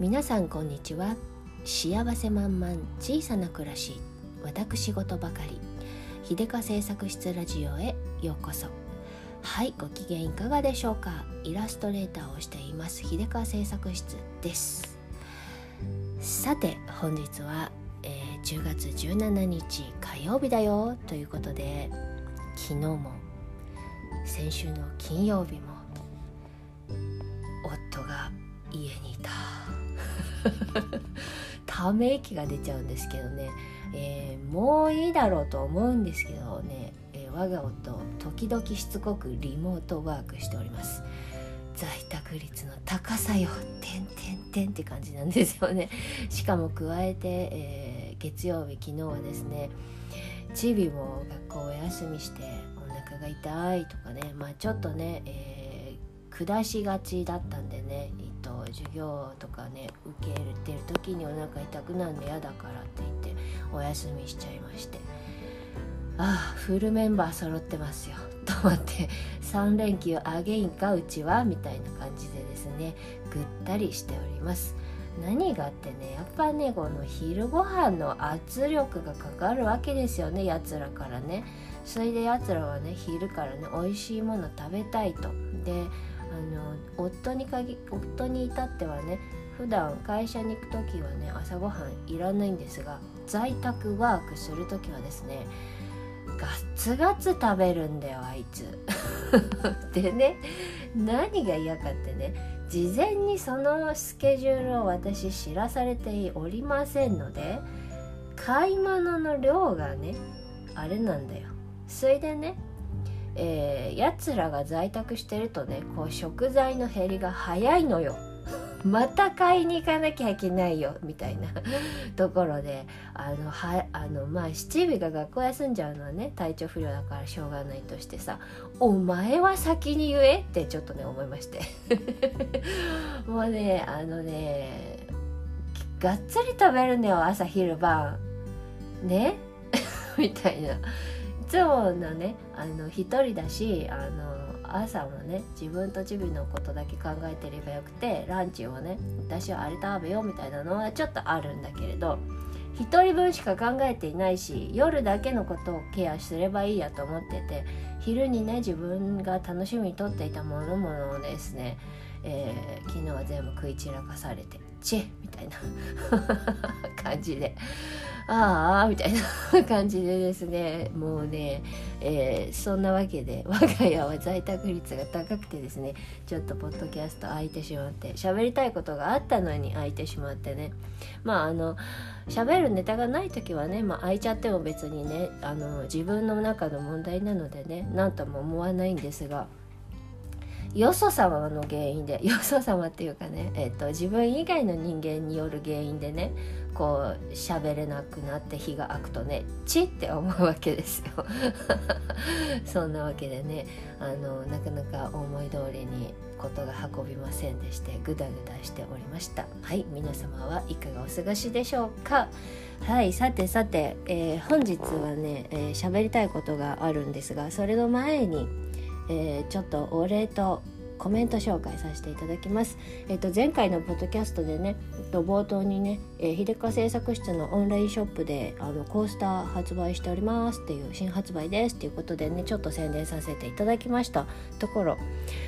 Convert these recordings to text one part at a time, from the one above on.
皆さんこんにちは。幸せ満々小さな暮らし。私事ばかり。秀香製作室ラジオへようこそ。はいご機嫌いかがでしょうか。イラストレーターをしています。秀香製作室です。さて本日は、えー、10月17日火曜日だよ。ということで昨日も先週の金曜日も夫が家に ため息が出ちゃうんですけどね、えー、もういいだろうと思うんですけどね、えー、我が夫時々しつこくリモートワークしております。在宅率の高さよ。てんてんてんって感じなんですよね。しかも加えて、えー、月曜日昨日はですねチビも学校お休みしてお腹が痛いとかね。まあちょっとね、えー、下しがちだったんでね。授業とかね受け入れてる時にお腹痛くなるの嫌だからって言ってお休みしちゃいまして。ああフルメンバー揃ってますよ。と思って3連休あげんかうちは？みたいな感じでですねぐったりしております。何がってねやっぱねこの昼ご飯の圧力がかかるわけですよねやつらからね。それでやつらはね昼からね美味しいもの食べたいと。であの夫に限夫に至ってはね普段会社に行く時はね朝ごはんいらないんですが在宅ワークする時はですねガツガツ食べるんだよあいつ。でね何が嫌かってね事前にそのスケジュールを私知らされておりませんので買い物の量がねあれなんだよ。それでねえー、やつらが在宅してるとねこう食材の減りが早いのよ。また買いに行かなきゃいけないよみたいな ところであのはあのまあ七尾が学校休んじゃうのはね体調不良だからしょうがないとしてさ「お前は先に言え」ってちょっとね思いまして もうねあのねがっつり食べるんだよ朝昼晩ね？みたいな。つものねあの一人だしあの朝もね自分とチビのことだけ考えてればよくてランチをね私はあれ食べようみたいなのはちょっとあるんだけれど1人分しか考えていないし夜だけのことをケアすればいいやと思ってて昼にね自分が楽しみにとっていたものものをですね、えー、昨日は全部食い散らかされてチェみたいな 感じで。ああみたいな感じでですねもうね、えー、そんなわけで我が家は在宅率が高くてですねちょっとポッドキャスト空いてしまって喋りたいことがあったのに空いてしまってねまああの喋るネタがない時はね、まあ、空いちゃっても別にねあの自分の中の問題なのでね何とも思わないんですが。よそ様の原因でよそ様っていうかね、えーと、自分以外の人間による原因でねこう喋れなくなって日が空くとねチって思うわけですよ。そんなわけでねあのなかなか思い通りにことが運びませんでしてグダグダしておりました。はい皆様はいかがお過ごしでしょうか。はいさてさて、えー、本日はね喋、えー、りたいことがあるんですがそれの前にえー、ちょっとお礼とコメント紹介させていただきます。えっ、と前回のポッドキャストでね、えっと冒頭にね、えー、秀香製作室のオンラインショップであのコースター発売しておりますっていう新発売ですっていうことでね、ちょっと宣伝させていただきましたところ、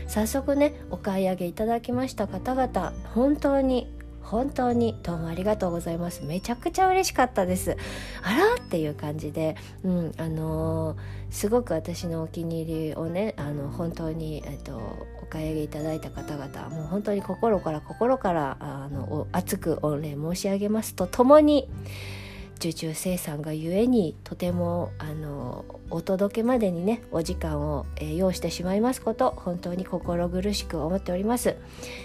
早速ねお買い上げいただきました方々本当に本当にどうもありがとうございます。めちゃくちゃ嬉しかったです。あらっていう感じでうんあのー、すごく私のお気に入りをねあの本当にえっとお買い上げいただいた方々もう本当に心から心からあの熱く御礼申し上げますとともに受注生産がゆえにとてもあのお届けまでにねお時間を、えー、要してしまいますこと本当に心苦しく思っております、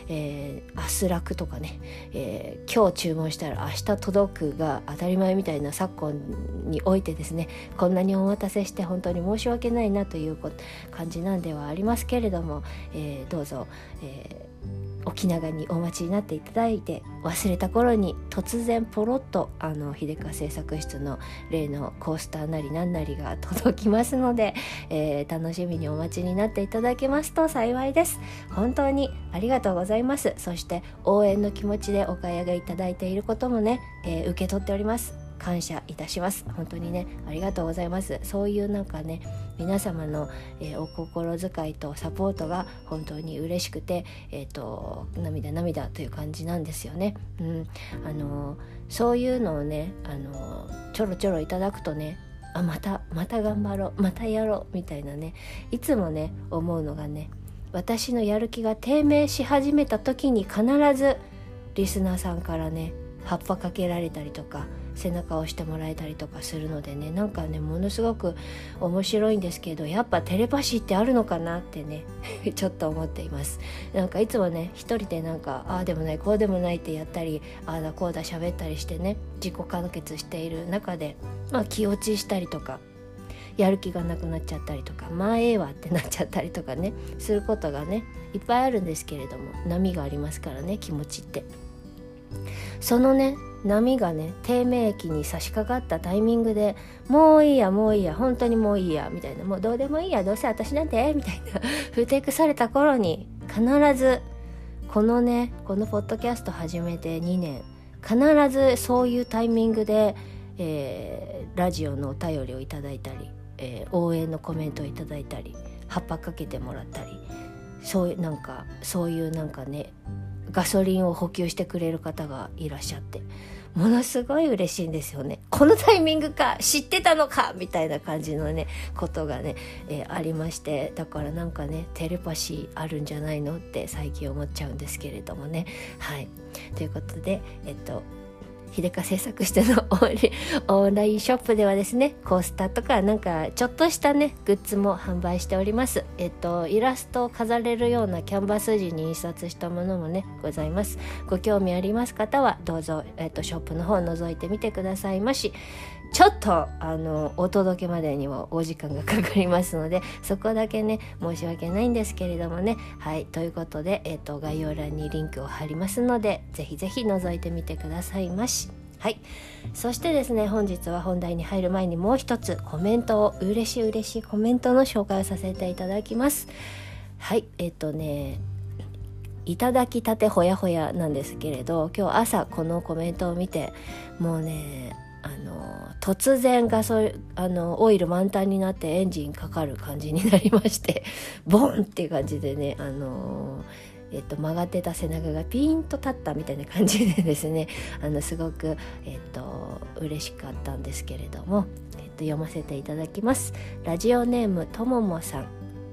えー、明日楽とかね、えー、今日注文したら明日届くが当たり前みたいな昨今においてですねこんなにお待たせして本当に申し訳ないなという感じなんではありますけれども、えー、どうぞ、えー沖縄にお待ちになっていただいて忘れた頃に突然ポロッとあの秀香製作室の例のコースターなり何なりが届きますので、えー、楽しみにお待ちになっていただけますと幸いです。本当にありがとうございます。そして応援の気持ちでお買い上げいただいていることもね、えー、受け取っております。感謝いたします。本当にねありがとうございます。そういうなんかね皆様の、えー、お心遣いとサポートが本当に嬉しくてえっ、ー、と涙涙という感じなんですよね。うん。あのそういうのをねあのちょろちょろいただくとねあまたまた頑張ろうまたやろうみたいなねいつもね思うのがね私のやる気が低迷し始めた時に必ずリスナーさんからね葉っぱかけられたりとか背中を押してもらえたりとかするのでねなんかねものすごく面白いんですけどやっぱテレパシーってあるのかなってね ちょっと思っていますなんかいつもね一人でなんかああでもないこうでもないってやったりああだこうだ喋ったりしてね自己完結している中で、まあ、気落ちしたりとかやる気がなくなっちゃったりとかまあええわってなっちゃったりとかねすることがねいっぱいあるんですけれども波がありますからね気持ちって。そのね波がね低迷期に差し掛かったタイミングでもういいやもういいや本当にもういいやみたいなもうどうでもいいやどうせ私なんてみたいなふてくされた頃に必ずこのねこのポッドキャスト始めて2年必ずそういうタイミングで、えー、ラジオのお便りをいただいたり、えー、応援のコメントをいただいたり葉っぱかけてもらったりそういうなんかそういうなんかねガソリンを補給してくれる方がいらっしゃって。ものすごい嬉しいんですよね。このタイミングか知ってたのかみたいな感じのねことがね、えー、ありまして。だからなんかねテレパシーあるんじゃないのって最近思っちゃうんですけれどもね。はい。ということでえっと秀香製作しての オンラインショップではですねコースターとかなんかちょっとしたねグッズも販売しております。えっとイラストを飾れるようなキャンバス地に印刷したものもねございます。ご興味あります方はどうぞ、えっと、ショップの方を覗いてみてくださいまし。ちょっとあのお届けまでにもお時間がかかりますのでそこだけね申し訳ないんですけれどもねはいということで、えーと、概要欄にリンクを貼りますのでぜひぜひ覗いてみてくださいまし。はいそしてですね本日は本題に入る前にもう一つコメントを嬉しい嬉しいコメントの紹介をさせていただきますはいえっ、ー、とねいただきたてほやほやなんですけれど今日朝このコメントを見てもうねあの突然ガソあのオイル満タンになってエンジンかかる感じになりまして ボンっていう感じでねあのえっと、曲がってた背中がピーンと立ったみたいな感じでですね あのすごく、えっと、嬉しかったんですけれども、えっと、読ませていただきます。ラジオネームとももさん。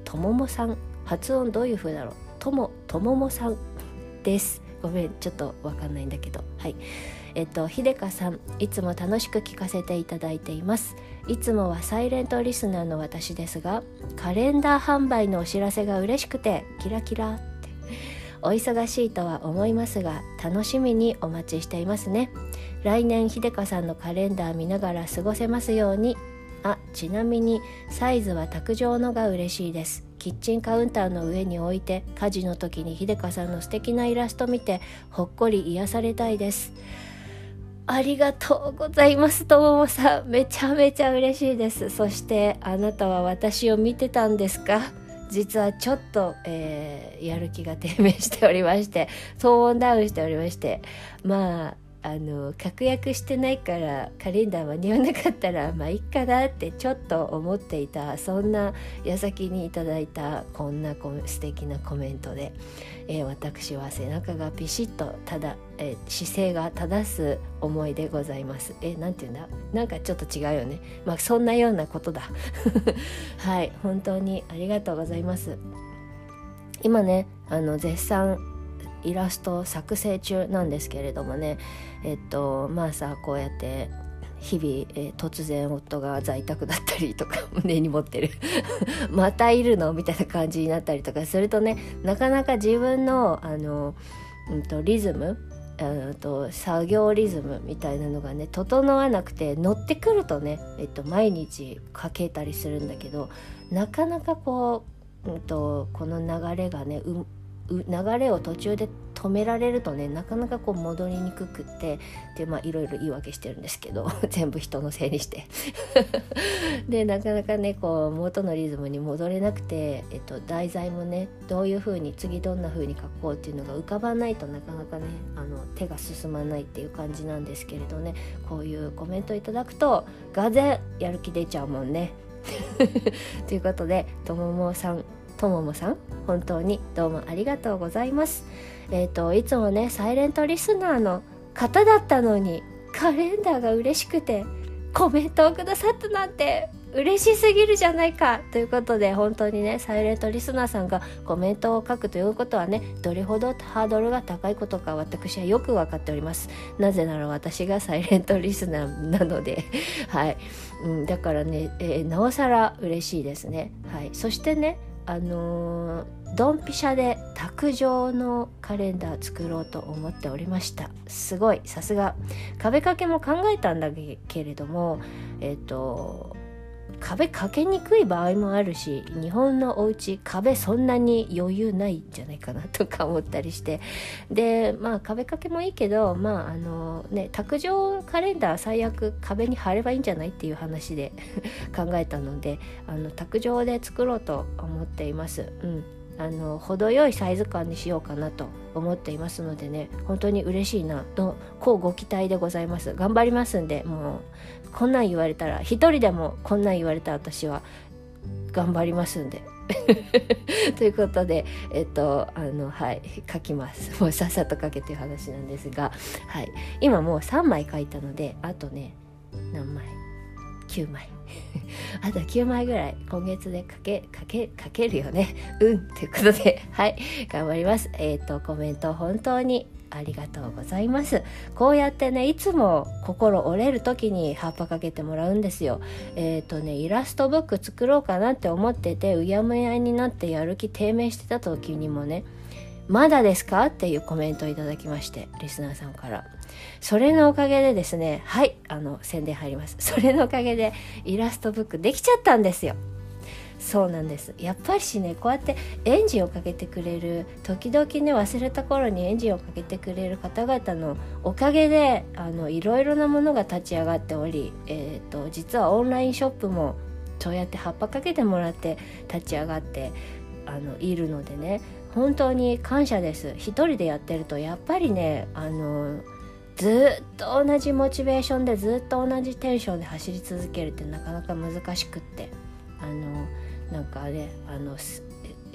とももさん発音どういう風だろう？ともとももさんです。ごめんちょっとわかんないんだけど。はい。えっと秀香さんいつも楽しく聞かせていただいています。いつもはサイレントリスナーの私ですがカレンダー販売のお知らせが嬉しくてキラキラって。お忙しいとは思いますが楽しみにお待ちしていますね。来年秀香さんのカレンダー見ながら過ごせますように。あちなみにサイズは卓上のが嬉しいです。キッチンカウンターの上に置いて家事の時に秀香さんの素敵なイラスト見てほっこり癒されたいです。ありがとうございます。とももさんめちゃめちゃ嬉しいです。そしてあなたは私を見てたんですか？実はちょっと、えー、やる気が低迷しておりましてトーンダウンしておりまして。まああの確約してないからカレンダー間に合わなかったら まあいいかなってちょっと思っていたそんな矢先にいただいたこんな素敵なコメントで、えー、私は背中がピシッとただ、えー、姿勢が正す思いでございます。えなんて言うんだ？なんかちょっと違うよね。まあそんなようなことだ。はい本当にありがとうございます。今ねあの絶賛イラスト作成中なんですけれどもねえっとまあさこうやって日々、えー、突然夫が在宅だったりとか 根に持ってる。またいるの？みたいな感じになったりとかするとねなかなか自分のあの、うんと、リズムあと作業リズムみたいなのがね整わなくて乗ってくるとね、えっと、毎日かけたりするんだけどなかなかこう、うんと、この流れがねう流れを途中で止められるとねなかなかこう戻りにくくってでまあいろいろ言い訳してるんですけど 全部人のせいにして でなかなかねこう元のリズムに戻れなくて、えっと、題材もねどういう風に次どんな風に書こうっていうのが浮かばないとなかなかねあの手が進まないっていう感じなんですけれどねこういうコメントいただくとがぜやる気出ちゃうもんね。ということでとももさんとももさん本当にどうもありがとうございます。えっ、ー、といつもねサイレントリスナーの方だったのにカレンダーが嬉しくてコメントをくださったなんて嬉しすぎるじゃないかということで本当にねサイレントリスナーさんがコメントを書くということはねどれほどハードルが高いことか私はよく分かっております。なぜなら私がサイレントリスナーなので。はい、うん、だからね、えー、なおさら嬉しいですね。はい。そしてねあのドンピシャで卓上のカレンダー作ろうと思っておりました。すごい。さすが。壁掛けも考えたんだけれどもえっ、ー、と壁かけにくい場合もあるし日本のお家壁そんなに余裕ないんじゃないかなとか思ったりして。でまあ壁掛けもいいけどまああのね卓上カレンダー最悪壁に貼ればいいんじゃないっていう話で 考えたのであの卓上で作ろうと思っています。うん。あの程よいサイズ感にしようかなと思っていますのでね本当に嬉しいなとこうご期待でございます。頑張りますんでもう。こんなん言われたら一人でもこんなん言われた私は頑張りますんで。ということでえっとあのはい書きます。もうさっさと書けという話なんですがはい。今もう3枚書いたのであとね何枚？9枚。あと9枚ぐらい今月でかけかけかけるよね。うん。ということではい。頑張ります。えっ、とコメント本当にありがとうございます。こうやってねいつも心折れる時に葉っぱかけてもらうんですよ。えっ、ー、とねイラストブック作ろうかなって思っててうやむやになってやる気低迷してた時にもねまだですかっていうコメントをいただきましてリスナーさんから。それのおかげでですねはいあの宣伝入ります。それのおかげでイラストブックできちゃったんですよ。そうなんです。やっぱりしねこうやってエンジンをかけてくれる時々ね忘れた頃にエンジンをかけてくれる方々のおかげであのいろいろなものが立ち上がっており、えーと、実はオンラインショップもそうやって葉っぱかけてもらって立ち上がってあのいるのでね本当に感謝です。一人でやってるとやっぱりねあのずっと同じモチベーションでずっと同じテンションで走り続けるってなかなか難しくってあのなんかねあの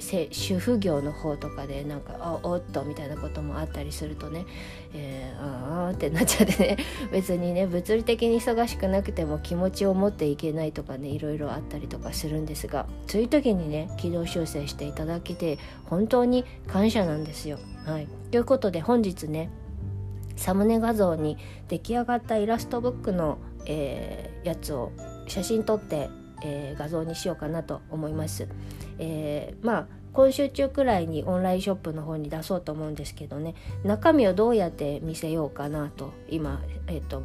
主婦業の方とかでなんかあおっとみたいなこともあったりするとね、えー、ああってなっちゃってね 別にね物理的に忙しくなくても気持ちを持っていけないとかねいろいろあったりとかするんですがそういう時にね軌道修正していただけて本当に感謝なんですよ。はい、ということで本日ねサムネ画像に出来上がったイラストブックの、えー、やつを写真撮って、えー、画像にしようかなと思います。えー、まあ今週中くらいにオンラインショップの方に出そうと思うんですけどね中身をどうやって見せようかなと今、えっと、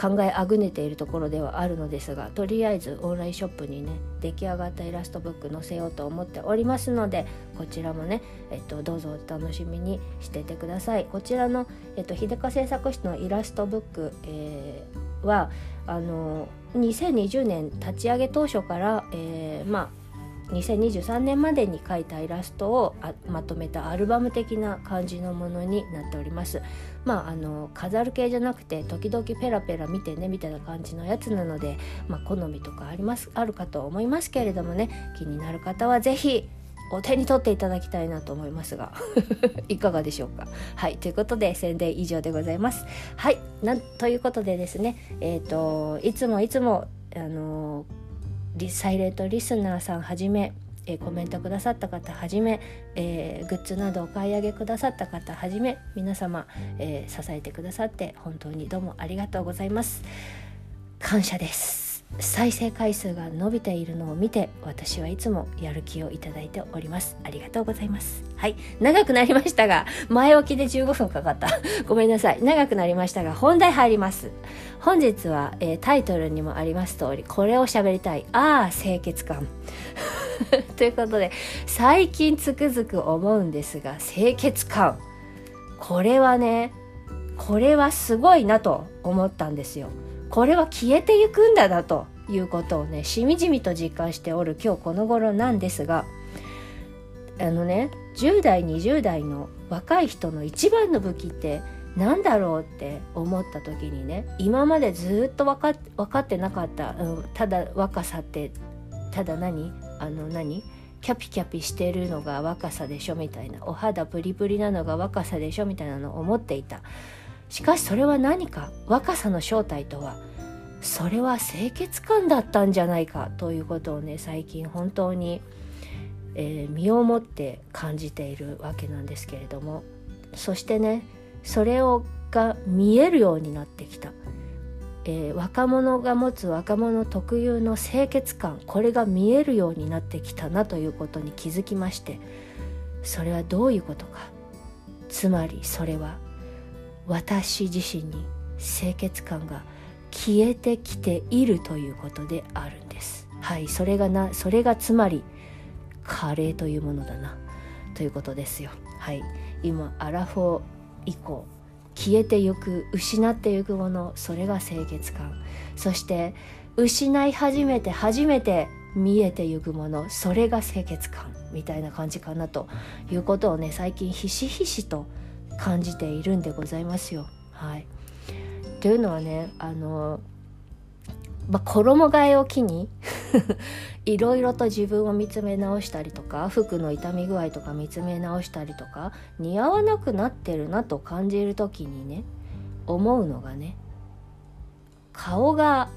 考えあぐねているところではあるのですがとりあえずオンラインショップにね出来上がったイラストブック載せようと思っておりますのでこちらもね、えっと、どうぞお楽しみにしててくださいこちらの、えっと、秀香製作室のイラストブック、えー、はあの2020年立ち上げ当初から、えー、まあ2023年までに描いたイラストをまとめたアルバム的な感じのものになっております。まああの飾る系じゃなくて時々ペラペラ見てねみたいな感じのやつなので、まあ、好みとかありますあるかと思いますけれどもね気になる方は是非お手に取っていただきたいなと思いますが いかがでしょうか？はいということで宣伝以上でございます。はいなんということでですねえっ、ー、といつもいつもあのーサイレントリスナーさんはじめえ、コメントくださった方はじめ、えー、グッズなどお買い上げくださった方はじめ皆様、えー、支えてくださって本当にどうもありがとうございます。感謝です。再生回数が伸びているのを見て私はいつもやる気をいただいております。ありがとうございます。はい。長くなりましたが前置きで15分かかった。ごめんなさい。長くなりましたが本題入ります。本日は、えー、タイトルにもあります通りこれを喋りたい。ああ清潔感。ということで最近つくづく思うんですが清潔感。これはねこれはすごいなと思ったんですよ。これは消えていくんだなということをねしみじみと実感しておる今日この頃なんですがあのね10代20代の若い人の一番の武器って何だろうって思った時にね今までずっと分か分かってなかった、うん、ただ若さってただ何？あの何？キャピキャピしてるのが若さでしょみたいな。お肌プリプリなのが若さでしょみたいなのを思っていた。しかしそれは何か若さの正体とはそれは清潔感だったんじゃないかということをね最近本当に、えー、身をもって感じているわけなんですけれども。そしてねそれをが見えるようになってきた、えー、若者が持つ若者特有の清潔感これが見えるようになってきたなということに気づきましてそれはどういうことか。つまりそれは私自身に清潔感が消えてきているということであるんです。はいそれがなそれがつまりカレーというものだなということですよ。はい今アラフォー以降消えてゆく失ってゆくものそれが清潔感。そして失い始めて初めて見えてゆくものそれが清潔感みたいな感じかなということをね最近ひしひしと感じているんでございますよ。はい、というのはねあの、まあ、衣替えを機に いろいろと自分を見つめ直したりとか服の傷み具合とか見つめ直したりとか似合わなくなってるなと感じる時にね思うのがね顔が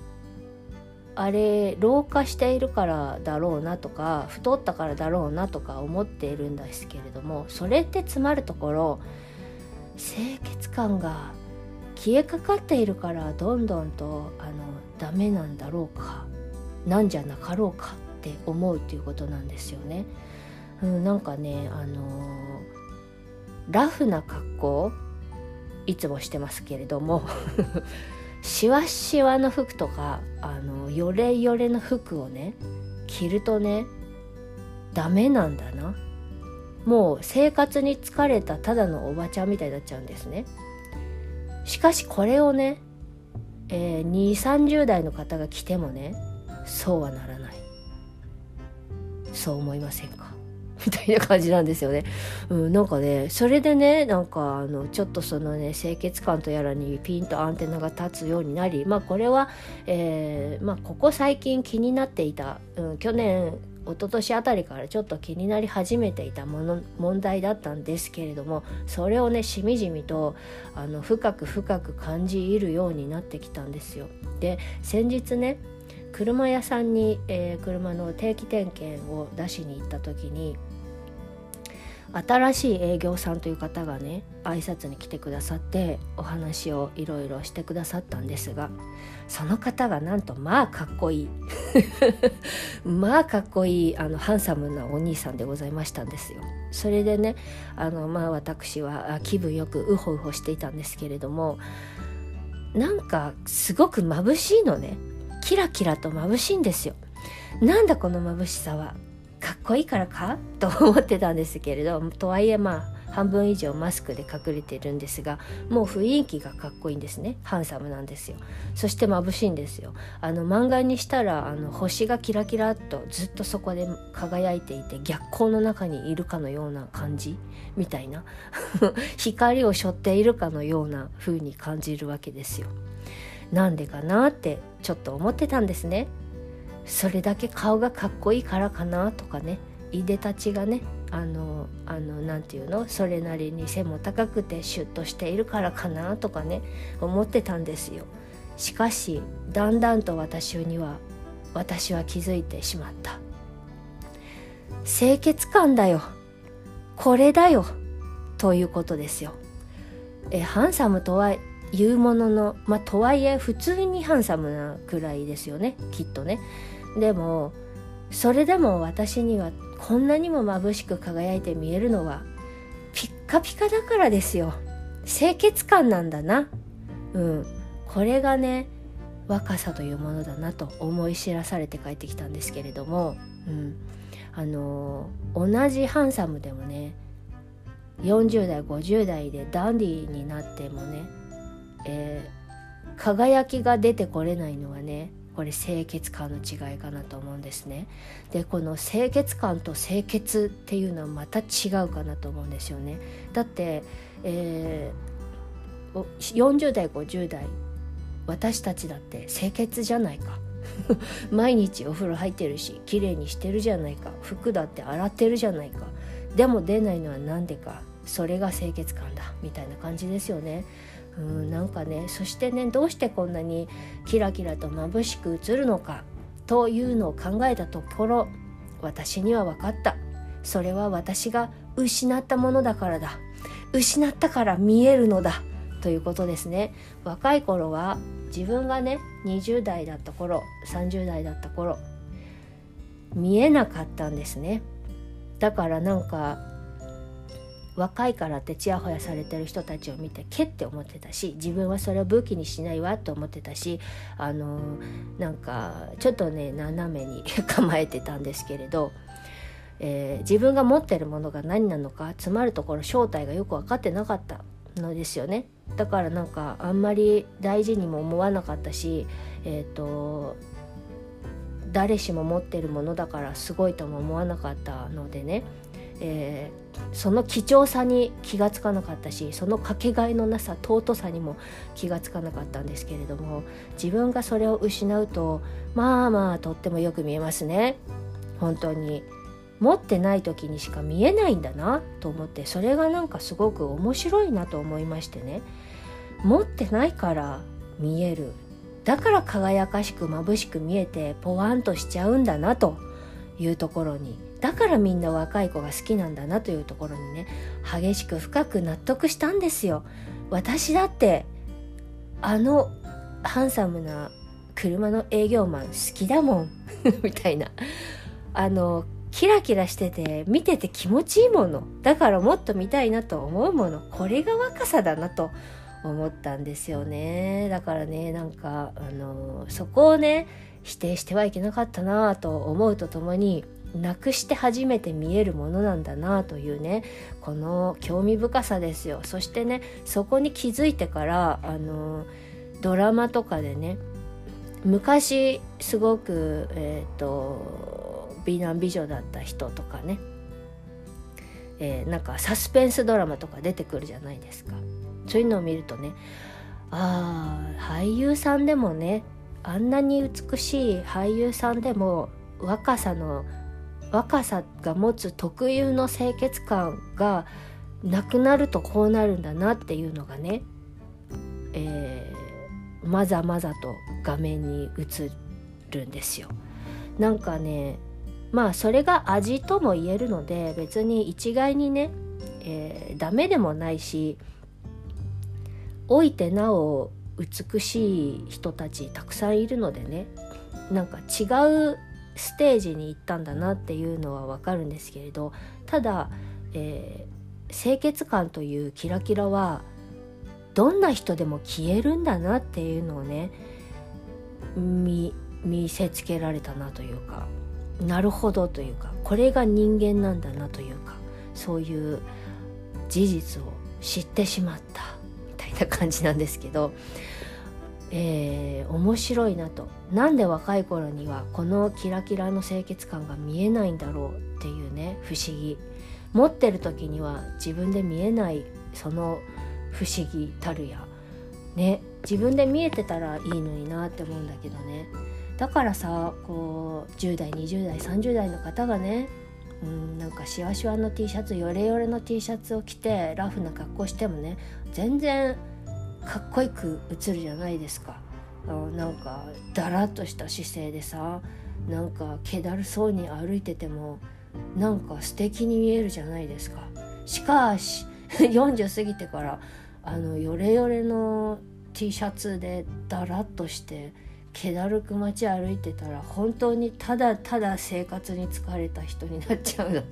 あれ老化しているからだろうなとか太ったからだろうなとか思っているんですけれどもそれって詰まるところ清潔感が消えかかっているからどんどんとあのダメなんだろうかなんじゃなかろうかって思うっていうことなんですよね。うん、なんかねあの、ラフな格好いつもしてますけれどもしわしわの服とかあのよれよれの服をね着るとねダメなんだなもう生活に疲れたただのおばちゃんみたいになっちゃうんですね。しかしこれをね、えー、2 3 0代の方が着てもねそうはならない。そう思いませんか？みたいな感じなんですよね。うん、なんかねそれでねなんかあのちょっとそのね清潔感とやらにピンとアンテナが立つようになりまあこれは、えー、まあ、ここ最近気になっていた、うん、去年一昨年あたりからちょっと気になり始めていたもの問題だったんですけれどもそれをねしみじみとあの深く深く感じいるようになってきたんですよ。で先日ね車屋さんに、えー、車の定期点検を出しに行った時に新しい営業さんという方がね挨拶に来てくださってお話をいろいろしてくださったんですがその方がなんとまあかっこいい。まあかっこいいあのハンサムなお兄さんでございましたんですよ。それでねあのまあ私は気分よくウホウホしていたんですけれどもなんかすごく眩しいのね。キラキラと眩しいんですよ。なんだこの眩しさは。かっこいいからか？と思ってたんですけれどとはいえまあ半分以上マスクで隠れてるんですがもう雰囲気がかっこいいんですね。ハンサムなんですよ。そして眩しいんですよ。あの漫画にしたらあの星がキラキラっとずっとそこで輝いていて逆光の中にいるかのような感じ？みたいな。光を背負っているかのような風に感じるわけですよ。なんでかなってちょっと思ってたんですね。それだけ顔がかっこいいからかなとかね。いでたちがねあのあのなんていうの？それなりに背も高くてシュッとしているからかなとかね思ってたんですよ。しかしだんだんと私には私は気づいてしまった。清潔感だよ。これだよ。ということですよ。えハンサムとは言うもののまあとはいえ普通にハンサムなくらいですよねきっとね。でもそれでも私にはこんなにも眩しく輝いて見えるのはピッカピカだからですよ。清潔感なんだな。うん。これがね若さというものだなと思い知らされて帰ってきたんですけれども、うん、あの同じハンサムでもね40代50代でダンディーになってもね、えー、輝きが出てこれないのはねこれ清潔感の違いかなと思うんですね。でこの清潔感と清潔っていうのはまた違うかなと思うんですよね。だって、えー、40代50代私たちだって清潔じゃないか。毎日お風呂入ってるし綺麗にしてるじゃないか服だって洗ってるじゃないかでも出ないのは何でかそれが清潔感だみたいな感じですよね。うんなんかねそしてねどうしてこんなにキラキラと眩しく映るのかというのを考えたところ私には分かった。それは私が失ったものだからだ。失ったから見えるのだ。ということですね。若い頃は自分がね20代だった頃30代だった頃見えなかったんですね。だからなんか若いからってちやほやされてる人たちを見てけって思ってたし自分はそれを武器にしないわと思ってたしあのなんかちょっとね斜めに構えてたんですけれど、えー、自分が持ってるものが何なのか詰まるところ正体がよく分かってなかったのですよね。だからなんかあんまり大事にも思わなかったしえっ、ー、と誰しも持ってるものだからすごいとも思わなかったのでね。えー、その貴重さに気がつかなかったしそのかけがえのなさ尊さにも気がつかなかったんですけれども自分がそれを失うとまあまあとってもよく見えますね。本当に。持ってない時にしか見えないんだなと思ってそれがなんかすごく面白いなと思いましてね。持ってないから見える。だから輝かしく眩しく見えてポワンとしちゃうんだなというところにだからみんな若い子が好きなんだなというところにね激しく深く納得したんですよ。私だってあのハンサムな車の営業マン好きだもん みたいな。あのキラキラしてて見てて気持ちいいもの。だからもっと見たいなと思うもの。これが若さだなと思ったんですよね。だからねなんかあのそこをね否定してはいけなかったなと思うとともになくして初めて見えるものなんだなというねこの興味深さですよ。そしてねそこに気づいてからあのドラマとかでね昔すごくえ、ー、と美男美女だった人とかね、えー、なんかサスペンスドラマとか出てくるじゃないですか。そういうのを見るとねああ俳優さんでもねあんなに美しい俳優さんでも若さの若さが持つ特有の清潔感がなくなるとこうなるんだなっていうのがね、えー、まざまざと画面に映るんですよ。なんかねまあそれが味とも言えるので別に一概にね、えー、ダメでもないし老いてなお美しい人たちたくさんいるのでねなんか違うステージに行ったんだなっていうのはわかるんですけれどただ、えー、清潔感というキラキラはどんな人でも消えるんだなっていうのをね見見せつけられたなというかなるほどというかこれが人間なんだなというかそういう事実を知ってしまったみたいな感じなんですけどえー、面白いなと。なんで若い頃にはこのキラキラの清潔感が見えないんだろうっていうね不思議。持ってる時には自分で見えないその不思議たるや。ね自分で見えてたらいいのになって思うんだけどね。だからさこう10代20代30代の方がねうんなんかシワシワの T シャツヨレヨレの T シャツを着てラフな格好してもね全然かっこよく映るじゃないですか。なんかだらっとした姿勢でさなんか気だるそうに歩いててもなんか素敵に見えるじゃないですか。しかし 40過ぎてからあのヨレヨレの T シャツでだらっとして気だるく街歩いてたら本当にただただ生活に疲れた人になっちゃう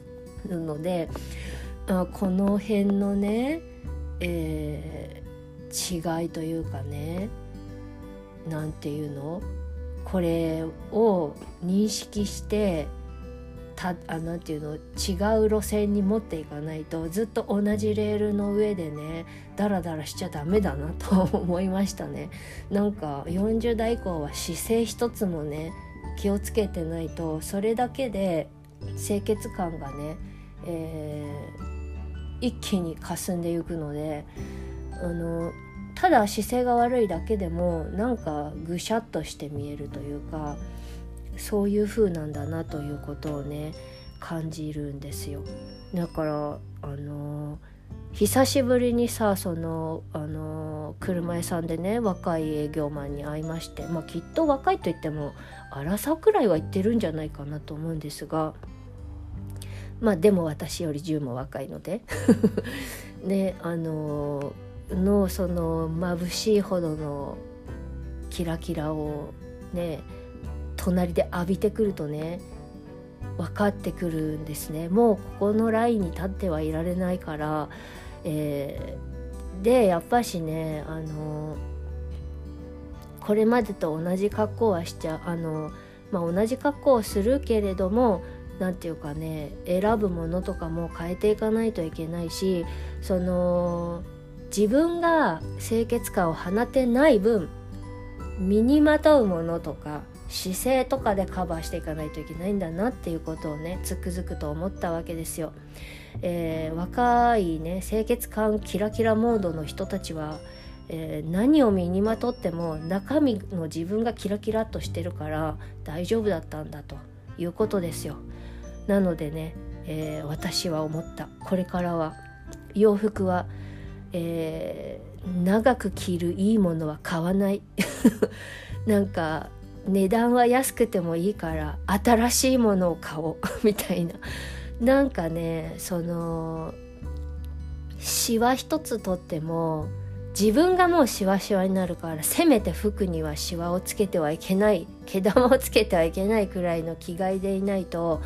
の。でこの辺のね、え違いというかね何て言うの？これを認識してたあなていうの？違う路線に持っていかないとずっと同じレールの上でねダラダラしちゃダメだなと思いましたね。なんか40代以降は姿勢一つもね気をつけてないとそれだけで清潔感がね、えー、一気に霞んでいくのであのただ姿勢が悪いだけでもなんかぐしゃっとして見えるというかそういう風なんだなということをね感じるんですよ。だからあの久しぶりにさそのあの車屋さんでね若い営業マンに会いましてまあきっと若いといっても荒さくらいは言ってるんじゃないかなと思うんですがまあでも私より10も若いので。ねあののその眩しいほどのキラキラをね隣で浴びてくるとね分かってくるんですね。もうここのラインに立ってはいられないから、えー、でやっぱしねあのこれまでと同じ格好はしちゃあの、まあ、同じ格好をするけれども何て言うかね選ぶものとかも変えていかないといけないしその自分が清潔感を放てない分身にまとうものとか姿勢とかでカバーしていかないといけないんだなっていうことをねつくづくと思ったわけですよ。えー、若いね清潔感キラキラモードの人たちは、えー、何を身にまとっても中身の自分がキラキラっとしてるから大丈夫だったんだということですよ。なのでね、えー、私は思ったこれからは洋服は、え長く着るいいものは買わない。なんか値段は安くてもいいから新しいものを買おう。みたいな。なんかねそのシワ一つとっても自分がもうシワシワになるからせめて服にはシワをつけてはいけない。毛玉をつけてはいけないくらいの着替えでいないと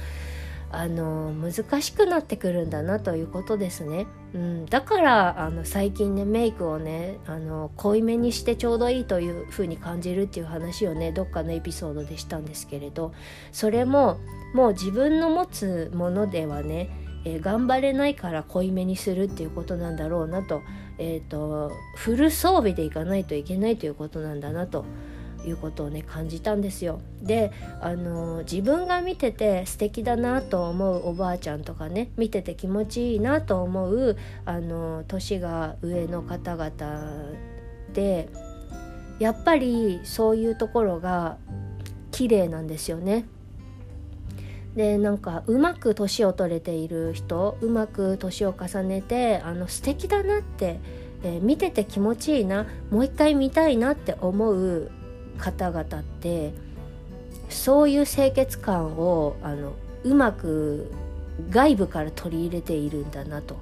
あの難しくなってくるんだなということですね。うん、だからあの最近ねメイクをねあの濃いめにしてちょうどいいというふうに感じるっていう話をねどっかのエピソードでしたんですけれどそれももう自分の持つものではね、えー、頑張れないから濃いめにするっていうことなんだろうなと,、えーとフル装備でいかないといけないということなんだなと。いうことをね感じたんですよ。であの自分が見てて素敵だなと思うおばあちゃんとかね見てて気持ちいいなと思うあの年が上の方々でやっぱりそういうところが綺麗なんですよね。でなんかうまく年を取れている人うまく年を重ねてあの素敵だなって、えー、見てて気持ちいいなもう一回見たいなって思う方々ってそういう清潔感をあのうまく外部から取り入れているんだなと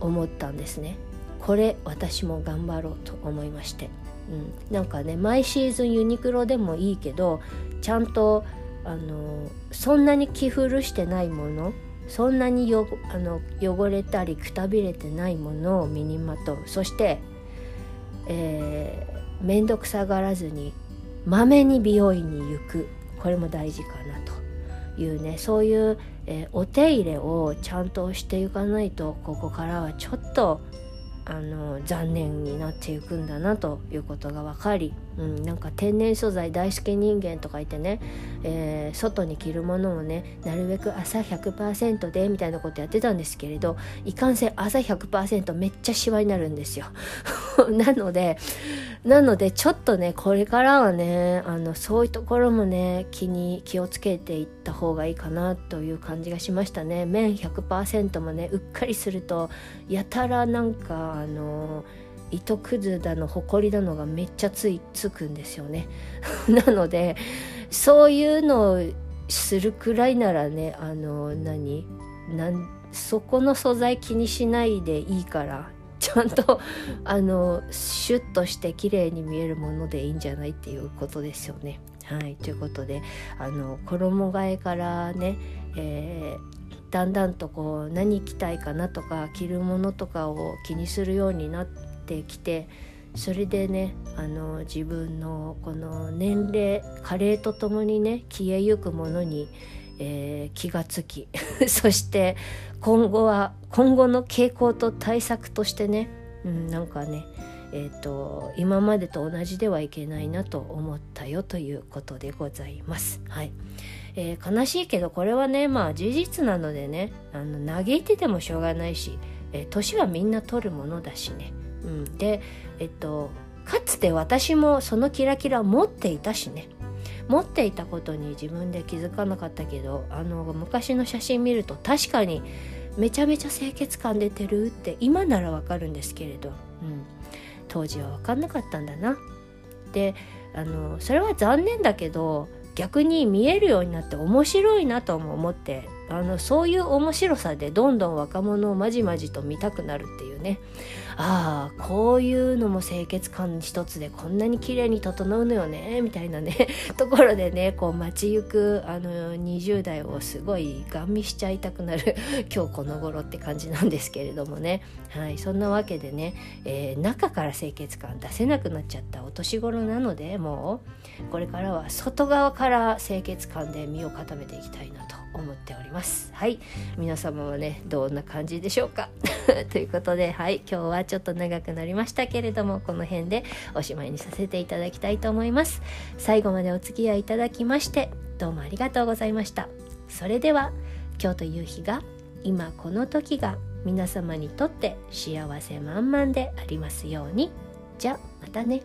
思ったんですね。これ私も頑張ろうと思いまして、うん、なんかね毎シーズンユニクロでもいいけどちゃんとあのそんなに着古してないものそんなによあの汚れたりくたびれてないものを身にまとう。そして、え面倒くさがらずにまめに美容院に行く。これも大事かなというね。そういう、えー、お手入れをちゃんとしていかないとここからはちょっとあの残念になっていくんだなということが分かり、うん、なんか天然素材大好き人間とか言ってね、えー、外に着るものをねなるべく朝100%でみたいなことやってたんですけれどいかんせん朝100%めっちゃシワになるんですよ。なのでなのでちょっとねこれからはねあのそういうところもね気に気をつけていった方がいいかなという感じがしましたね。麺100%もねうっかりするとやたらなんかあの糸くずだのほこりだのがめっちゃついつくんですよね なのでそういうのをするくらいならねあの何？なんそこの素材気にしないでいいからちゃんとあのシュッとして綺麗に見えるものでいいんじゃないっていうことですよね。はいということであの衣替えからね、えー、だんだんとこう何着たいかなとか着るものとかを気にするようになってきてそれでねあの自分のこの年齢加齢とともにね消えゆくものに、えー、気がつき そして今後は今後の傾向と対策としてね、うん、なんかねえーと、今までと同じではいけないなと思ったよということでございます。はいえー、悲しいけどこれはねまあ事実なのでねあの嘆いててもしょうがないし、えー、年はみんな取るものだしね。うん、でえっとかつて私もそのキラキラ持っていたしね。持っていたことに自分で気づかなかったけどあの昔の写真見ると確かにめちゃめちゃ清潔感出てるって今ならわかるんですけれど、うん、当時は分かんなかったんだな。であのそれは残念だけど逆に見えるようになって面白いなとも思ってあのそういう面白さでどんどん若者をまじまじと見たくなるっていうね。ああこういうのも清潔感一つでこんなに綺麗に整うのよねみたいなね ところでねこう街行くあの20代をすごいガン見しちゃいたくなる 今日この頃って感じなんですけれどもね。はいそんなわけでね、えー、中から清潔感出せなくなっちゃったお年頃なのでもうこれからは外側から清潔感で身を固めていきたいなと。思っております。はい。皆様はねどんな感じでしょうか？ということではい。今日はちょっと長くなりましたけれどもこの辺でおしまいにさせていただきたいと思います。最後までお付き合いいただきましてどうもありがとうございました。それでは今日という日が今この時が皆様にとって幸せ満々でありますように。じゃあまたね。